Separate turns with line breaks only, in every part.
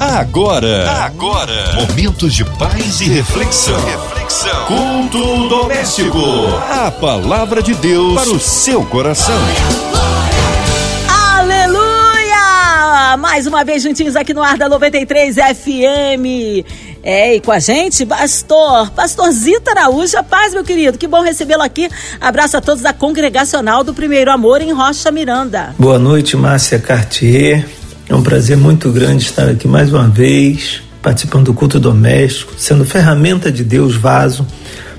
Agora, agora, momentos de paz e reflexão. reflexão. Culto doméstico. A palavra de Deus para o seu coração.
Aleluia! Mais uma vez juntinhos aqui no ar da 93 FM. É, e com a gente, pastor, pastor Zita Araújo, paz, meu querido, que bom recebê-lo aqui. Abraço a todos da congregacional do Primeiro Amor em Rocha Miranda.
Boa noite, Márcia Cartier. É um prazer muito grande estar aqui mais uma vez, participando do culto doméstico, sendo ferramenta de Deus, vaso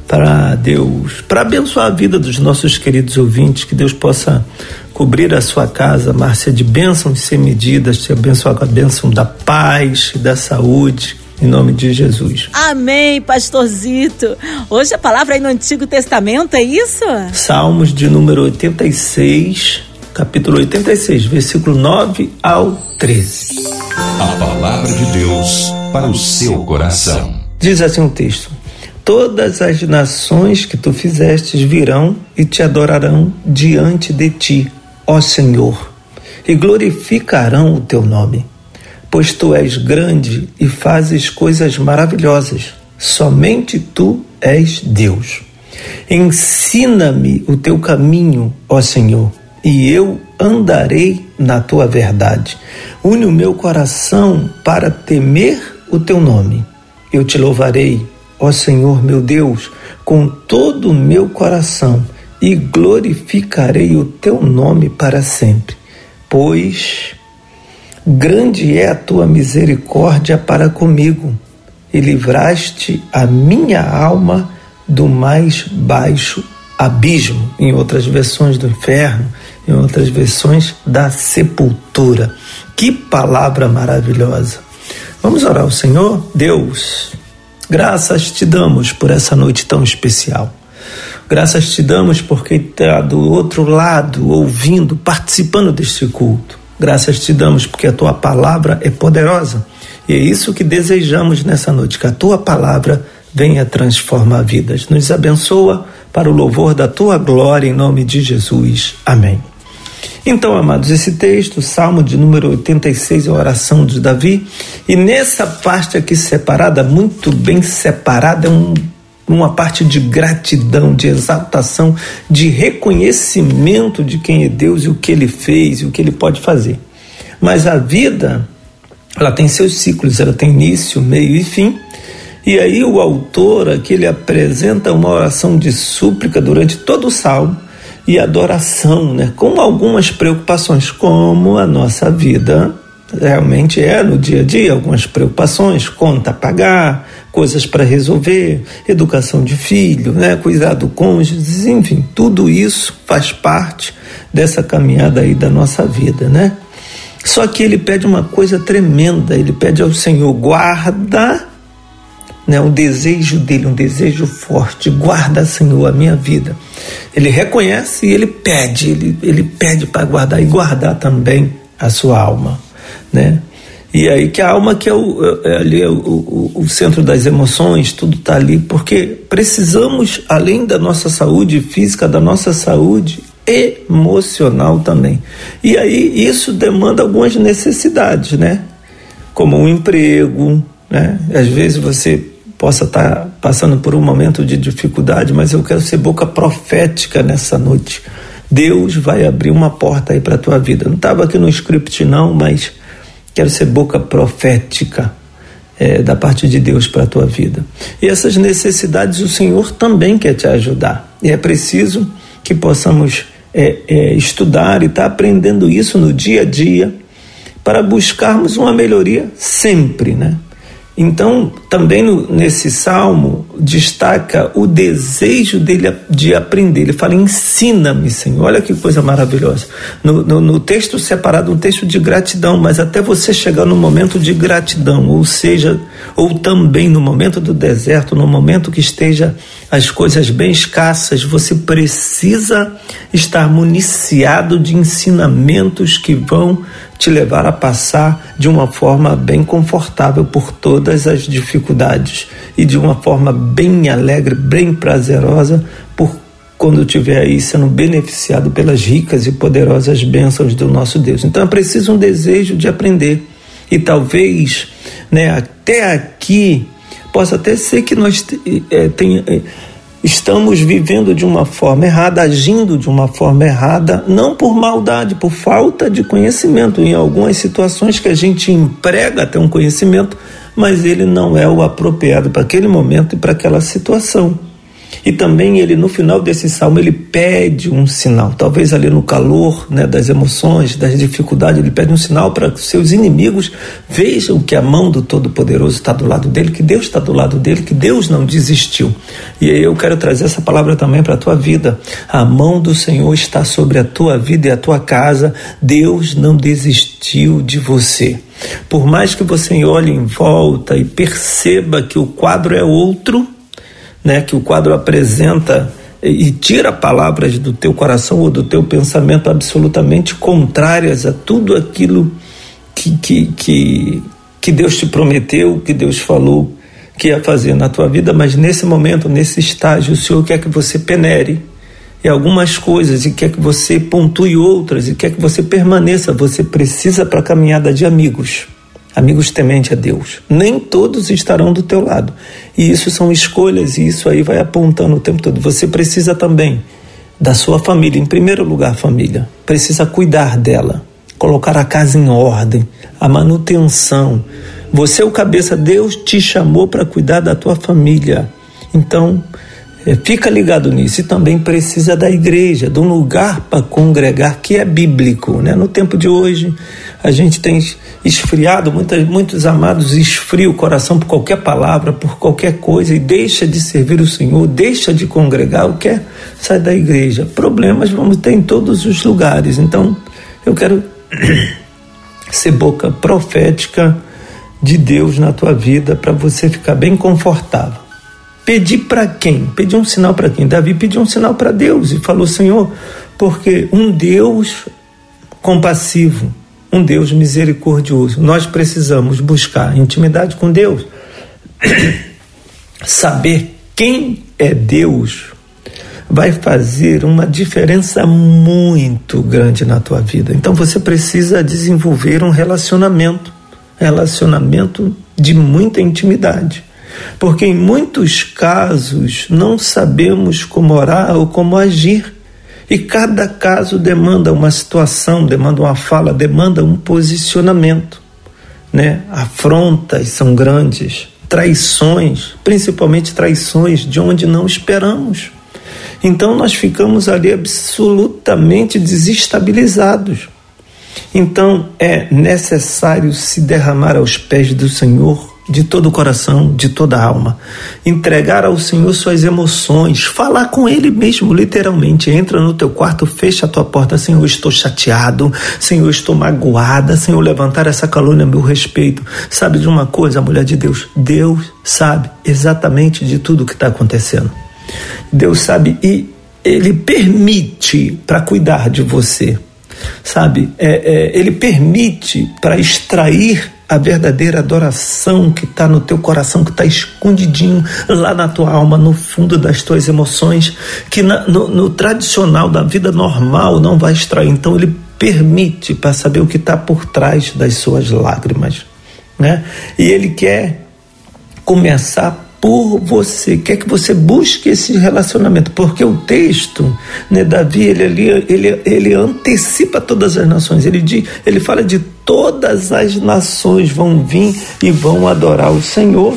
para Deus, para abençoar a vida dos nossos queridos ouvintes, que Deus possa cobrir a sua casa, Márcia, de bênçãos sem medidas, te abençoar com a bênção da paz e da saúde. Em nome de Jesus.
Amém, pastorzito. Hoje a palavra aí no Antigo Testamento, é isso?
Salmos de número 86, capítulo 86, versículo 9 ao 13.
A palavra de Deus para o seu coração.
Diz assim o texto: Todas as nações que tu fizestes virão e te adorarão diante de ti, ó Senhor, e glorificarão o teu nome, pois tu és grande e fazes coisas maravilhosas. Somente tu és Deus. Ensina-me o teu caminho, ó Senhor e eu andarei na tua verdade. Une o meu coração para temer o teu nome. Eu te louvarei, ó Senhor meu Deus, com todo o meu coração e glorificarei o teu nome para sempre, pois grande é a tua misericórdia para comigo e livraste a minha alma do mais baixo abismo, em outras versões do inferno, em outras versões da sepultura. Que palavra maravilhosa! Vamos orar ao Senhor? Deus, graças te damos por essa noite tão especial. Graças te damos porque está do outro lado, ouvindo, participando deste culto. Graças te damos porque a tua palavra é poderosa. E é isso que desejamos nessa noite, que a tua palavra venha transformar vidas. Nos abençoa para o louvor da tua glória, em nome de Jesus. Amém. Então, amados, esse texto, Salmo de número 86, é a oração de Davi, e nessa parte aqui separada, muito bem separada, é um, uma parte de gratidão, de exaltação, de reconhecimento de quem é Deus e o que ele fez e o que ele pode fazer. Mas a vida, ela tem seus ciclos, ela tem início, meio e fim. E aí o autor aqui ele apresenta uma oração de súplica durante todo o salmo e adoração, né? com algumas preocupações, como a nossa vida realmente é no dia a dia, algumas preocupações, conta a pagar, coisas para resolver, educação de filho, né? cuidar do cônjuge, enfim, tudo isso faz parte dessa caminhada aí da nossa vida, né? Só que ele pede uma coisa tremenda, ele pede ao Senhor, guarda né, um desejo dele, um desejo forte. Guarda, Senhor, a minha vida. Ele reconhece e ele pede, ele, ele pede para guardar e guardar também a sua alma, né? E aí que a alma que é, o, é ali é o, o, o, centro das emoções, tudo está ali, porque precisamos, além da nossa saúde física, da nossa saúde emocional também. E aí isso demanda algumas necessidades, né? Como um emprego, né? Às vezes você possa estar tá passando por um momento de dificuldade, mas eu quero ser boca profética nessa noite. Deus vai abrir uma porta aí para a tua vida. Não estava aqui no script não, mas quero ser boca profética é, da parte de Deus para a tua vida. E essas necessidades o Senhor também quer te ajudar. E é preciso que possamos é, é, estudar e estar tá aprendendo isso no dia a dia para buscarmos uma melhoria sempre, né? Então, também no, nesse salmo, destaca o desejo dele de aprender. Ele fala: ensina-me, Senhor. Olha que coisa maravilhosa. No, no, no, texto separado, um texto de gratidão, mas até você chegar no momento de gratidão, ou seja, ou também no momento do deserto, no momento que esteja as coisas bem escassas, você precisa estar municiado de ensinamentos que vão te levar a passar de uma forma bem confortável por todas as dificuldades e de uma forma bem alegre, bem prazerosa por quando estiver aí sendo beneficiado pelas ricas e poderosas bênçãos do nosso Deus. Então é preciso um desejo de aprender. E talvez, né, até aqui, possa até ser que nós é, tenha, é, estamos vivendo de uma forma errada, agindo de uma forma errada, não por maldade, por falta de conhecimento. Em algumas situações que a gente emprega até um conhecimento, mas ele não é o apropriado para aquele momento e para aquela situação. E também ele no final desse salmo ele pede um sinal, talvez ali no calor, né, das emoções, das dificuldades, ele pede um sinal para que seus inimigos vejam que a mão do Todo-Poderoso está do lado dele, que Deus está do lado dele, que Deus não desistiu. E aí eu quero trazer essa palavra também para a tua vida. A mão do Senhor está sobre a tua vida e a tua casa. Deus não desistiu de você. Por mais que você olhe em volta e perceba que o quadro é outro, né, que o quadro apresenta e tira palavras do teu coração ou do teu pensamento absolutamente contrárias a tudo aquilo que, que, que, que Deus te prometeu, que Deus falou que ia fazer na tua vida, mas nesse momento, nesse estágio, o Senhor quer que você penere em algumas coisas e quer que você pontue outras e quer que você permaneça. Você precisa para a caminhada de amigos amigos temente a Deus. Nem todos estarão do teu lado. E isso são escolhas e isso aí vai apontando o tempo todo. Você precisa também da sua família, em primeiro lugar, família. Precisa cuidar dela, colocar a casa em ordem, a manutenção. Você é o cabeça, Deus te chamou para cuidar da tua família. Então, fica ligado nisso e também precisa da igreja, de um lugar para congregar que é bíblico. Né? No tempo de hoje, a gente tem esfriado, muitos, muitos amados esfriam o coração por qualquer palavra, por qualquer coisa e deixa de servir o Senhor, deixa de congregar, o quer é sai da igreja. Problemas vamos ter em todos os lugares. Então, eu quero ser boca profética de Deus na tua vida para você ficar bem confortável. Pedir para quem? Pedir um sinal para quem? Davi pediu um sinal para Deus e falou: Senhor, porque um Deus compassivo, um Deus misericordioso, nós precisamos buscar intimidade com Deus, saber quem é Deus vai fazer uma diferença muito grande na tua vida. Então você precisa desenvolver um relacionamento, relacionamento de muita intimidade porque em muitos casos não sabemos como orar ou como agir. E cada caso demanda uma situação, demanda uma fala, demanda um posicionamento. Né? Afrontas são grandes, traições, principalmente traições de onde não esperamos. Então nós ficamos ali absolutamente desestabilizados. Então é necessário se derramar aos pés do Senhor de todo o coração, de toda a alma. Entregar ao Senhor suas emoções, falar com Ele mesmo, literalmente. Entra no teu quarto, fecha a tua porta. Senhor, estou chateado. Senhor, estou magoada. Senhor, levantar essa calúnia a meu respeito. Sabe de uma coisa, mulher de Deus? Deus sabe exatamente de tudo o que está acontecendo. Deus sabe e Ele permite para cuidar de você. Sabe? É, é, ele permite para extrair a verdadeira adoração que está no teu coração, que está escondidinho lá na tua alma, no fundo das tuas emoções, que na, no, no, tradicional da vida normal não vai extrair. Então ele permite para saber o que está por trás das suas lágrimas, né? E ele quer começar por você, quer que você busque esse relacionamento, porque o texto, né, Davi, ele, ele, ele, ele antecipa todas as nações, ele, diz, ele fala de todas as nações vão vir e vão adorar o Senhor,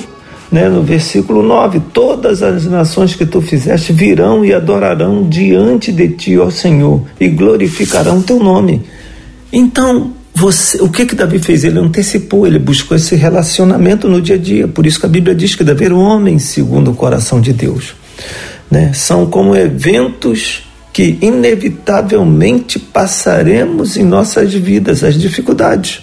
né, no versículo 9: Todas as nações que tu fizeste virão e adorarão diante de ti, ó Senhor, e glorificarão teu nome. Então, você, o que que Davi fez? Ele antecipou, ele buscou esse relacionamento no dia a dia. Por isso que a Bíblia diz que deve haver homem segundo o coração de Deus. Né? São como eventos que inevitavelmente passaremos em nossas vidas, as dificuldades.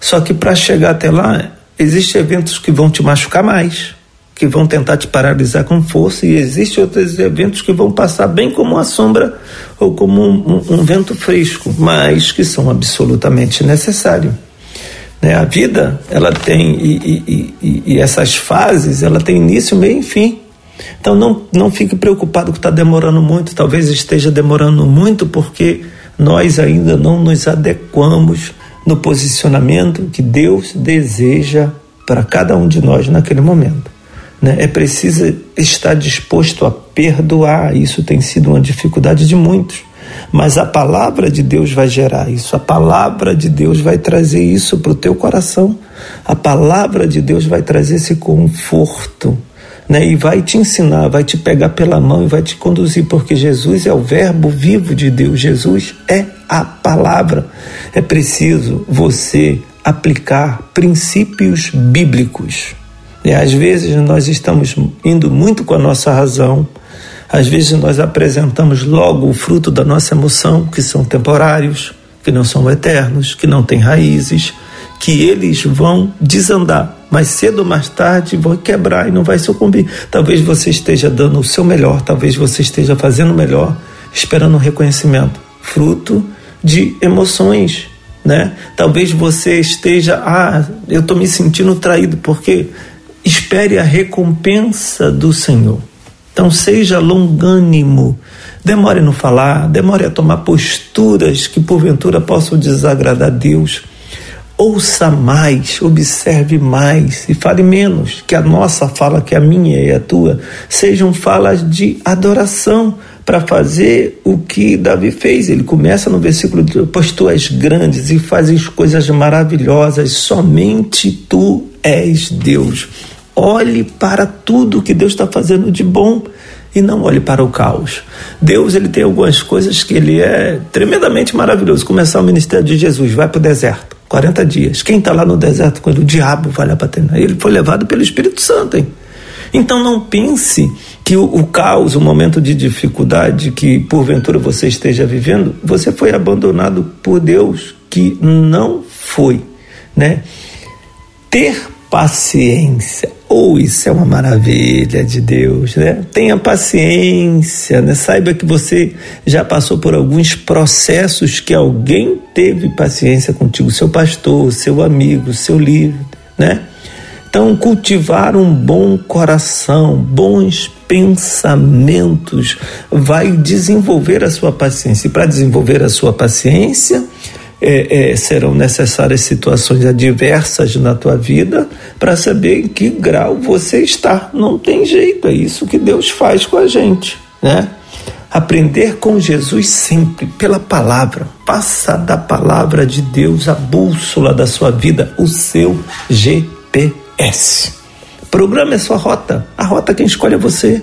Só que para chegar até lá, existem eventos que vão te machucar mais que vão tentar te paralisar com força, e existem outros eventos que vão passar bem como uma sombra ou como um, um, um vento fresco, mas que são absolutamente necessários. Né? A vida, ela tem, e, e, e, e essas fases, ela tem início, meio e fim. Então não, não fique preocupado que está demorando muito, talvez esteja demorando muito porque nós ainda não nos adequamos no posicionamento que Deus deseja para cada um de nós naquele momento. Né? É preciso estar disposto a perdoar. Isso tem sido uma dificuldade de muitos. Mas a palavra de Deus vai gerar isso, a palavra de Deus vai trazer isso para o teu coração, a palavra de Deus vai trazer esse conforto, né? E vai te ensinar, vai te pegar pela mão e vai te conduzir, porque Jesus é o Verbo vivo de Deus, Jesus é a palavra. É preciso você aplicar princípios bíblicos. E às vezes nós estamos indo muito com a nossa razão, às vezes nós apresentamos logo o fruto da nossa emoção, que são temporários, que não são eternos, que não têm raízes, que eles vão desandar, mas cedo ou mais tarde vão quebrar e não vai sucumbir. Talvez você esteja dando o seu melhor, talvez você esteja fazendo o melhor, esperando um reconhecimento, fruto de emoções, né? Talvez você esteja, ah, eu estou me sentindo traído, porque espere a recompensa do Senhor. Então seja longânimo, demore no falar, demore a tomar posturas que porventura possam desagradar a Deus. Ouça mais, observe mais e fale menos. Que a nossa fala, que a minha e a tua, sejam falas de adoração para fazer o que Davi fez. Ele começa no versículo: Pois tu és grandes e fazes coisas maravilhosas, somente tu és Deus. Olhe para tudo que Deus está fazendo de bom e não olhe para o caos. Deus ele tem algumas coisas que ele é tremendamente maravilhoso. Começar o ministério de Jesus, vai para o deserto, 40 dias. Quem está lá no deserto quando o diabo vai lá para treinar? Ele foi levado pelo Espírito Santo, hein? Então não pense que o, o, caos, o momento de dificuldade que porventura você esteja vivendo, você foi abandonado por Deus, que não foi, né? Ter paciência. Oh, isso é uma maravilha de Deus, né? Tenha paciência, né? Saiba que você já passou por alguns processos que alguém teve paciência contigo, seu pastor, seu amigo, seu líder, né? Então, cultivar um bom coração, bons pensamentos, vai desenvolver a sua paciência. E para desenvolver a sua paciência, é, é, serão necessárias situações adversas na tua vida para saber em que grau você está. Não tem jeito, é isso que Deus faz com a gente, né? Aprender com Jesus sempre pela palavra. Passa da palavra de Deus a bússola da sua vida, o seu GPS. Programa é sua rota. A rota quem escolhe é você.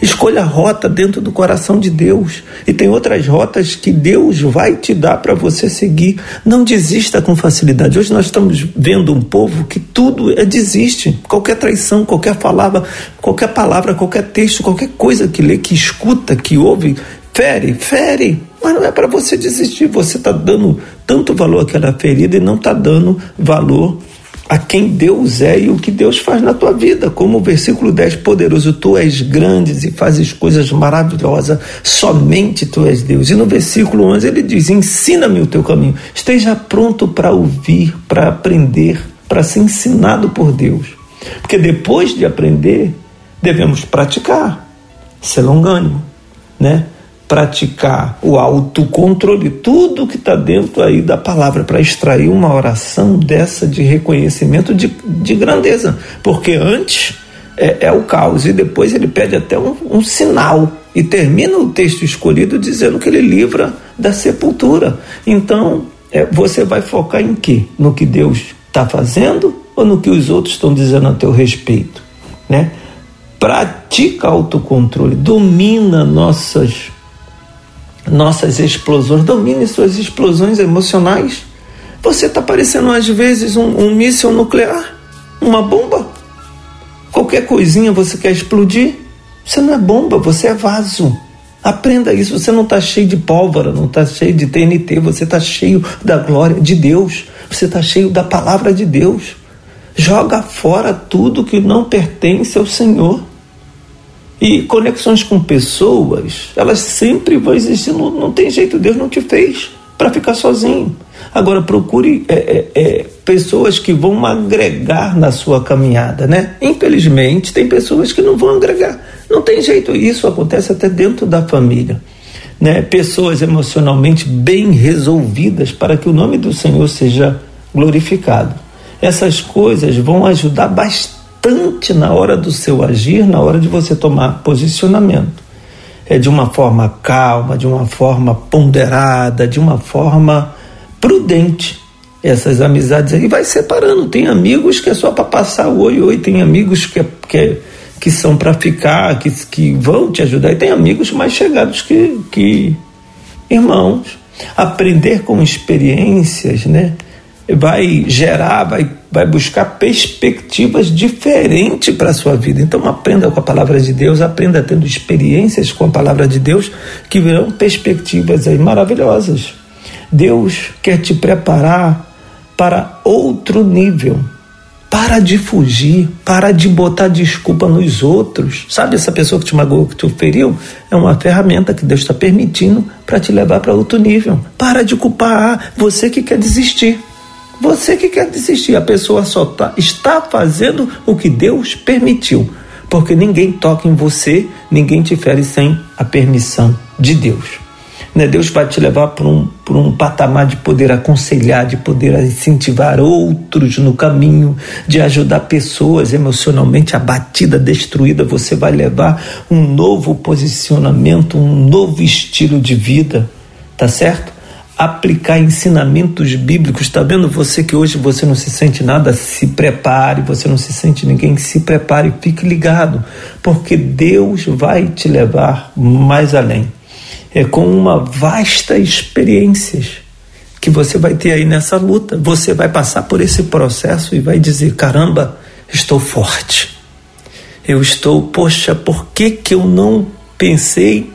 Escolha a rota dentro do coração de Deus. E tem outras rotas que Deus vai te dar para você seguir. Não desista com facilidade. Hoje nós estamos vendo um povo que tudo é desiste. Qualquer traição, qualquer palavra, qualquer palavra, qualquer texto, qualquer coisa que lê, que escuta, que ouve, fere, fere. Mas não é para você desistir. Você está dando tanto valor àquela ferida e não está dando valor a quem Deus é e o que Deus faz na tua vida. Como o versículo 10, poderoso, tu és grande e fazes coisas maravilhosas, somente tu és Deus. E no versículo 11 ele diz: ensina-me o teu caminho. Esteja pronto para ouvir, para aprender, para ser ensinado por Deus. Porque depois de aprender, devemos praticar, ser longânimo, né? Praticar o autocontrole, tudo que está dentro aí da palavra, para extrair uma oração dessa de reconhecimento de, de grandeza. Porque antes é, é, o caos e depois ele pede até um, um sinal e termina o texto escolhido dizendo que ele livra da sepultura. Então, é, você vai focar em quê? No que Deus está fazendo ou no que os outros estão dizendo a teu respeito? Né? Pratica autocontrole, domina nossas nossas explosões, domine suas explosões emocionais. Você está parecendo às vezes um, um míssil nuclear, uma bomba. Qualquer coisinha você quer explodir. Você não é bomba, você é vaso. Aprenda isso. Você não está cheio de pólvora, não está cheio de TNT, você está cheio da glória de Deus. Você está cheio da palavra de Deus. Joga fora tudo que não pertence ao Senhor. E conexões com pessoas, elas sempre vão existir, não, não tem jeito, Deus não te fez para ficar sozinho. Agora procure é, é, é, pessoas que vão agregar na sua caminhada, né? Infelizmente, tem pessoas que não vão agregar. Não tem jeito, isso acontece até dentro da família. né, pessoas emocionalmente bem resolvidas para que o nome do Senhor seja glorificado. Essas coisas vão ajudar bastante na hora do seu agir, na hora de você tomar posicionamento. É de uma forma calma, de uma forma ponderada, de uma forma prudente. Essas amizades aí vai separando. Tem amigos que é só para passar o oi, oi, tem amigos que, é, que é que são para ficar, que, que vão te ajudar. E tem amigos mais chegados que, que irmãos. Aprender com experiências, né? Vai gerar, vai, vai buscar perspectivas diferentes para a sua vida. Então aprenda com a palavra de Deus, aprenda tendo experiências com a palavra de Deus que virão perspectivas aí maravilhosas. Deus quer te preparar para outro nível para de fugir, para de botar desculpa nos outros. Sabe essa pessoa que te magoou, que te feriu? É uma ferramenta que Deus está permitindo para te levar para outro nível. Para de culpar você que quer desistir. Você que quer desistir. A pessoa só tá, está fazendo o que Deus permitiu. Porque ninguém toca em você, ninguém te fere sem a permissão de Deus. Né? Deus vai te levar para um, um patamar de poder aconselhar, de poder incentivar outros no caminho, de ajudar pessoas emocionalmente abatida, destruída. Você vai levar um novo posicionamento, um novo estilo de vida, tá certo? Aplicar ensinamentos bíblicos. Está vendo você que hoje você não se sente nada? Se prepare, você não se sente ninguém, se prepare, fique ligado, porque Deus vai te levar mais além é com uma vasta experiências que você vai ter aí nessa luta. Você vai passar por esse processo e vai dizer: caramba, estou forte. Eu estou, poxa, por que, que eu não pensei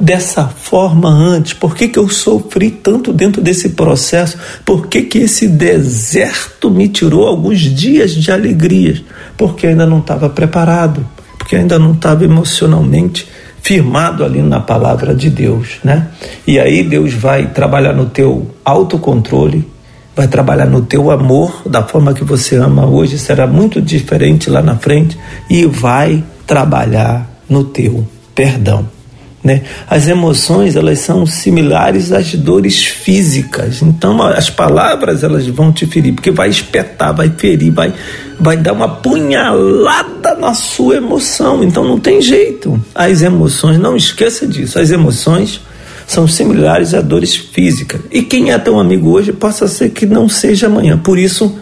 dessa forma antes? Por que, que eu sofri tanto dentro desse processo? Por que, que esse deserto me tirou alguns dias de alegrias? Porque ainda não estava preparado, porque ainda não estava emocionalmente firmado ali na palavra de Deus, né? E aí Deus vai trabalhar no teu autocontrole, vai trabalhar no teu amor, da forma que você ama hoje, será muito diferente lá na frente e vai trabalhar no teu perdão. Né? As emoções elas são similares às dores físicas. Então as palavras elas vão te ferir porque vai espetar, vai ferir, vai vai dar uma punhalada na sua emoção. Então não tem jeito. As emoções, não esqueça disso. As emoções são similares a dores físicas. E quem é teu amigo hoje possa ser que não seja amanhã. Por isso,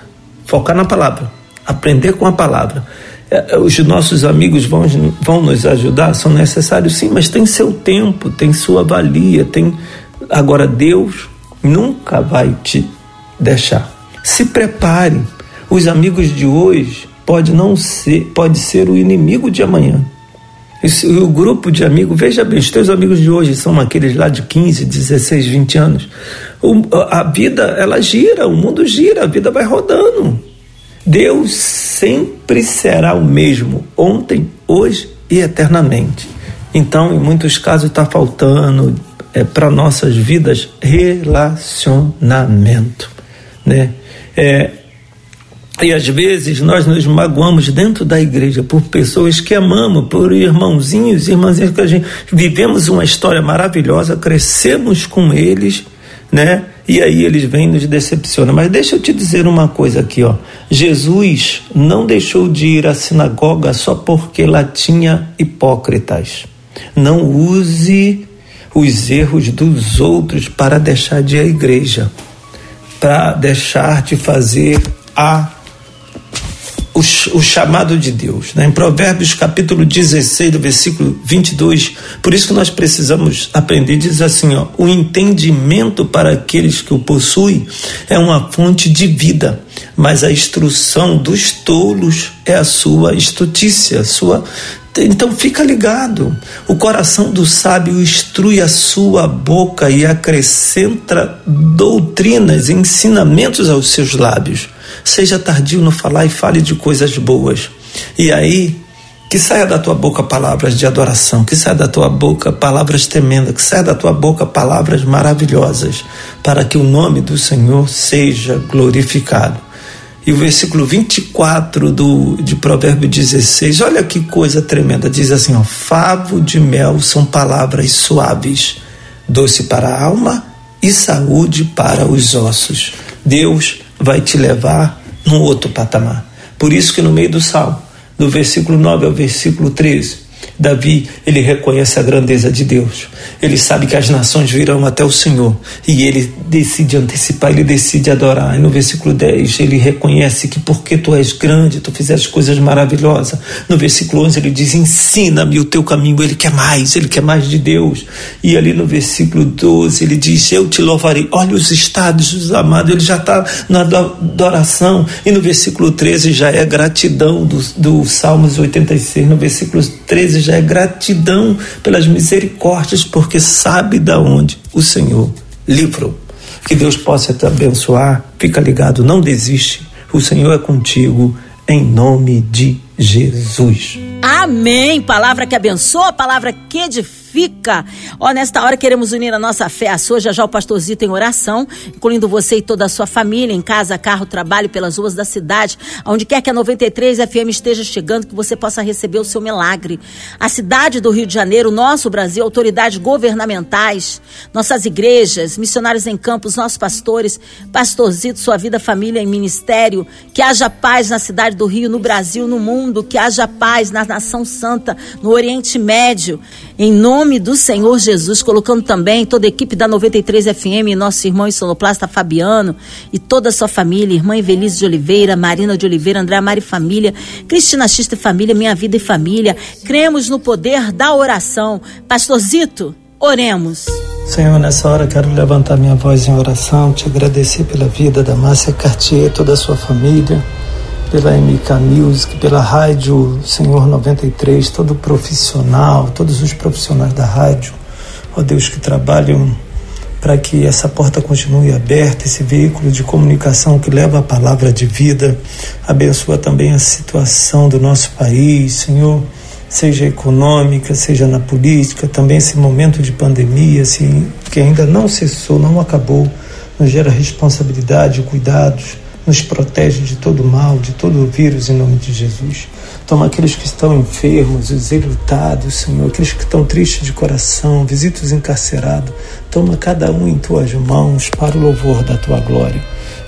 focar na palavra, aprender com a palavra. É, é, os nossos amigos vão, vão nos ajudar, são necessários sim, mas tem seu tempo, tem sua valia, tem. Agora, Deus nunca vai te deixar. Se prepare. Os amigos de hoje pode não ser, pode ser o inimigo de amanhã. O grupo de amigos, veja bem, os teus amigos de hoje são aqueles lá de 15, 16, 20 anos. O, a vida, ela gira, o mundo gira, a vida vai rodando. Deus sempre será o mesmo, ontem, hoje e eternamente. Então, em muitos casos, está faltando é, para nossas vidas relacionamento. Né? É, e às vezes nós nos magoamos dentro da igreja por pessoas que amamos, por irmãozinhos irmãzinhas que a gente vivemos uma história maravilhosa, crescemos com eles, né? E aí eles vêm e nos decepcionam. Mas deixa eu te dizer uma coisa aqui, ó. Jesus não deixou de ir à sinagoga só porque lá tinha hipócritas. Não use os erros dos outros para deixar de ir à igreja, para deixar de fazer a o, o chamado de Deus. Né? Em Provérbios capítulo 16, do versículo 22, por isso que nós precisamos aprender, diz assim: ó, o entendimento para aqueles que o possuem é uma fonte de vida, mas a instrução dos tolos é a sua estutícia, sua então fica ligado. O coração do sábio instrui a sua boca e acrescenta doutrinas, ensinamentos aos seus lábios. Seja tardio no falar e fale de coisas boas. E aí, que saia da tua boca palavras de adoração, que saia da tua boca palavras tremendas, que saia da tua boca palavras maravilhosas, para que o nome do Senhor seja glorificado. E o versículo 24 do, de Provérbio 16, olha que coisa tremenda, diz assim: ó, favo de mel são palavras suaves, doce para a alma e saúde para os ossos. Deus vai te levar num outro patamar. Por isso que no meio do salmo, do versículo 9 ao versículo 13, Davi, ele reconhece a grandeza de Deus. Ele sabe que as nações virão até o Senhor e ele decide antecipar, ele decide adorar. E no versículo 10, ele reconhece que porque tu és grande, tu fizeste coisas maravilhosas. No versículo 11, ele diz: Ensina-me o teu caminho. Ele quer mais, ele quer mais de Deus. E ali no versículo 12, ele diz: Eu te louvarei. Olha os estados dos amados, ele já está na adoração. E no versículo 13 já é gratidão do, do Salmos 86. No versículo 13 já é gratidão pelas misericórdias, porque sabe da onde o Senhor livrou. Que Deus possa te abençoar. Fica ligado, não desiste. O Senhor é contigo, em nome de Jesus.
Amém. Palavra que abençoa, palavra que edifica fica. Ó, nesta hora queremos unir a nossa fé à sua. Já já o pastorzito em oração, incluindo você e toda a sua família, em casa, carro, trabalho, pelas ruas da cidade, onde quer que a 93 FM esteja chegando, que você possa receber o seu milagre. A cidade do Rio de Janeiro, nosso Brasil, autoridades governamentais, nossas igrejas, missionários em campos, nossos pastores, pastorzito, sua vida, família e ministério, que haja paz na cidade do Rio, no Brasil, no mundo, que haja paz na nação santa, no Oriente Médio. Em nome do Senhor Jesus, colocando também toda a equipe da 93 FM, nosso irmão sonoplasta Fabiano e toda a sua família, irmã Evelise de Oliveira, Marina de Oliveira, André Mari Família, Cristina Xista e Família, Minha Vida e Família. Cremos no poder da oração. Pastorzito, oremos.
Senhor, nessa hora quero levantar minha voz em oração, te agradecer pela vida da Márcia Cartier, toda a sua família pela MK Music, pela Rádio Senhor 93, todo profissional, todos os profissionais da rádio, ó Deus, que trabalham para que essa porta continue aberta, esse veículo de comunicação que leva a palavra de vida. Abençoa também a situação do nosso país, Senhor, seja econômica, seja na política, também esse momento de pandemia, assim, que ainda não cessou, não acabou, nos gera responsabilidade, cuidados nos protege de todo mal, de todo vírus, em nome de Jesus. Toma aqueles que estão enfermos, os enlutados, Senhor, aqueles que estão tristes de coração, visita os encarcerados. Toma cada um em tuas mãos para o louvor da tua glória.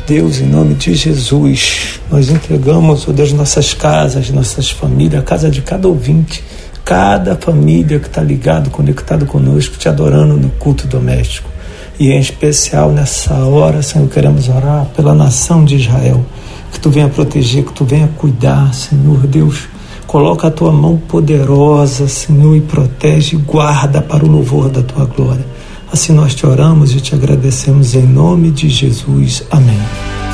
Deus, em nome de Jesus, nós entregamos, oh Deus, nossas casas, nossas famílias, a casa de cada ouvinte, cada família que está ligado, conectado conosco, te adorando no culto doméstico. E em especial nessa hora, Senhor, queremos orar pela nação de Israel. Que tu venha proteger, que tu venha cuidar, Senhor Deus. Coloca a tua mão poderosa, Senhor, e protege e guarda para o louvor da tua glória. Assim nós te oramos e te agradecemos em nome de Jesus. Amém.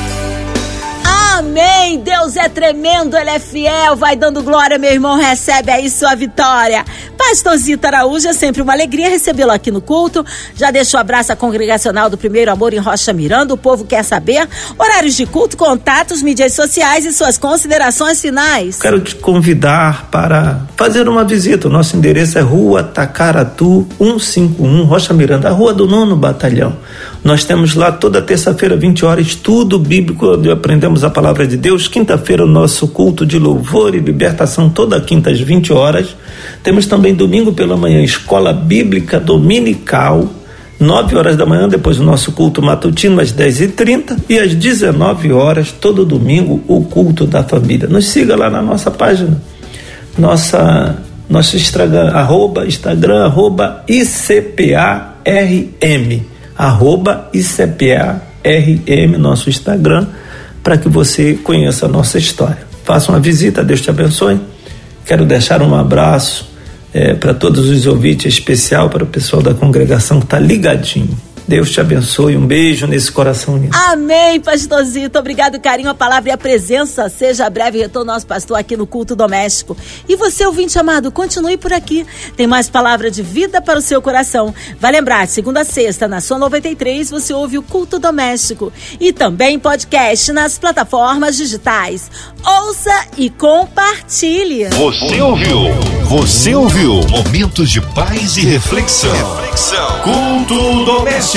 Amém. Deus é tremendo, Ele é fiel. Vai dando glória, meu irmão. Recebe aí sua vitória. Pastorzita Araújo, é sempre uma alegria recebê-lo aqui no culto. Já deixo o abraço à congregacional do Primeiro Amor em Rocha Miranda. O povo quer saber horários de culto, contatos, mídias sociais e suas considerações finais.
Quero te convidar para fazer uma visita. O nosso endereço é Rua Tacaratu 151, Rocha Miranda, a Rua do Nono Batalhão. Nós temos lá toda terça-feira, 20 horas, estudo bíblico, aprendemos a palavra de Deus. Quinta-feira, o nosso culto de louvor e libertação, toda quinta às 20 horas. Temos também domingo pela manhã, escola bíblica dominical. 9 horas da manhã, depois o nosso culto matutino às 10h30 e às 19 horas, todo domingo, o culto da família. Nos siga lá na nossa página, nossa, nosso Instagram, arroba, Instagram, arroba ICPARM arroba ICPA-RM, nosso Instagram, para que você conheça a nossa história. Faça uma visita, Deus te abençoe. Quero deixar um abraço é, para todos os ouvintes, especial para o pessoal da congregação que está ligadinho. Deus te abençoe. Um beijo nesse coração lindo.
Amém, pastorzito. Obrigado, carinho, a palavra e a presença. Seja breve retorno nosso pastor aqui no culto doméstico. E você, ouvinte amado, continue por aqui. Tem mais palavra de vida para o seu coração. Vai lembrar, segunda a sexta, na sua 93, você ouve o culto doméstico. E também podcast nas plataformas digitais. Ouça e compartilhe.
Você ouviu? Você ouviu? Momentos de paz e reflexão. reflexão. Culto doméstico.